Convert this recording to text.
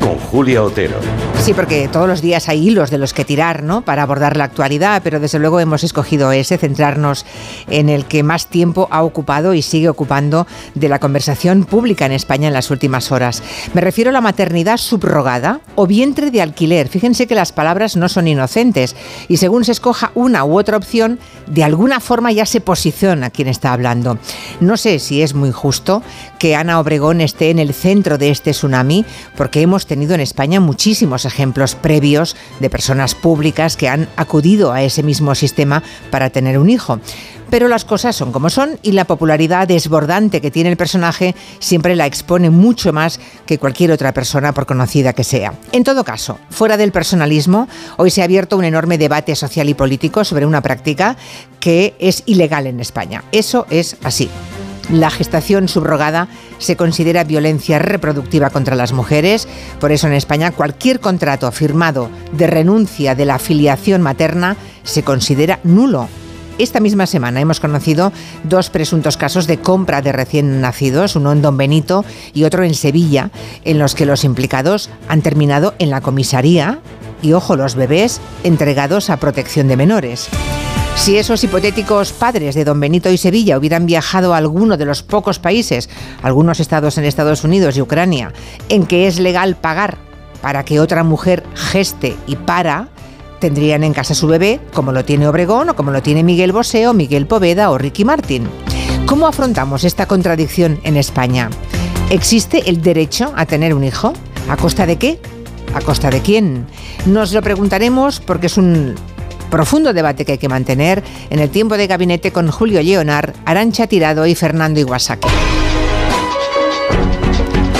con Julia Otero. Sí, porque todos los días hay hilos de los que tirar, ¿no? Para abordar la actualidad, pero desde luego hemos escogido ese, centrarnos en el que más tiempo ha ocupado y sigue ocupando de la conversación pública en España en las últimas horas. Me refiero a la maternidad subrogada o vientre de alquiler. Fíjense que las palabras no son inocentes y según se escoja una u otra opción, de alguna forma ya se posiciona quien está hablando. No sé si es muy justo que Ana Obregón esté en el centro de este tsunami, porque hemos tenido en España muchísimos ejemplos previos de personas públicas que han acudido a ese mismo sistema para tener un hijo. Pero las cosas son como son y la popularidad desbordante que tiene el personaje siempre la expone mucho más que cualquier otra persona, por conocida que sea. En todo caso, fuera del personalismo, hoy se ha abierto un enorme debate social y político sobre una práctica que es ilegal en España. Eso es así. La gestación subrogada se considera violencia reproductiva contra las mujeres. Por eso en España cualquier contrato firmado de renuncia de la afiliación materna se considera nulo. Esta misma semana hemos conocido dos presuntos casos de compra de recién nacidos, uno en Don Benito y otro en Sevilla, en los que los implicados han terminado en la comisaría y, ojo, los bebés entregados a protección de menores. Si esos hipotéticos padres de Don Benito y Sevilla hubieran viajado a alguno de los pocos países, algunos estados en Estados Unidos y Ucrania, en que es legal pagar para que otra mujer geste y para, tendrían en casa su bebé, como lo tiene Obregón o como lo tiene Miguel Bosé o Miguel Poveda o Ricky Martin. ¿Cómo afrontamos esta contradicción en España? ¿Existe el derecho a tener un hijo? ¿A costa de qué? ¿A costa de quién? Nos lo preguntaremos porque es un profundo debate que hay que mantener en el tiempo de gabinete con Julio Leonard, Arancha Tirado y Fernando Iwasaki.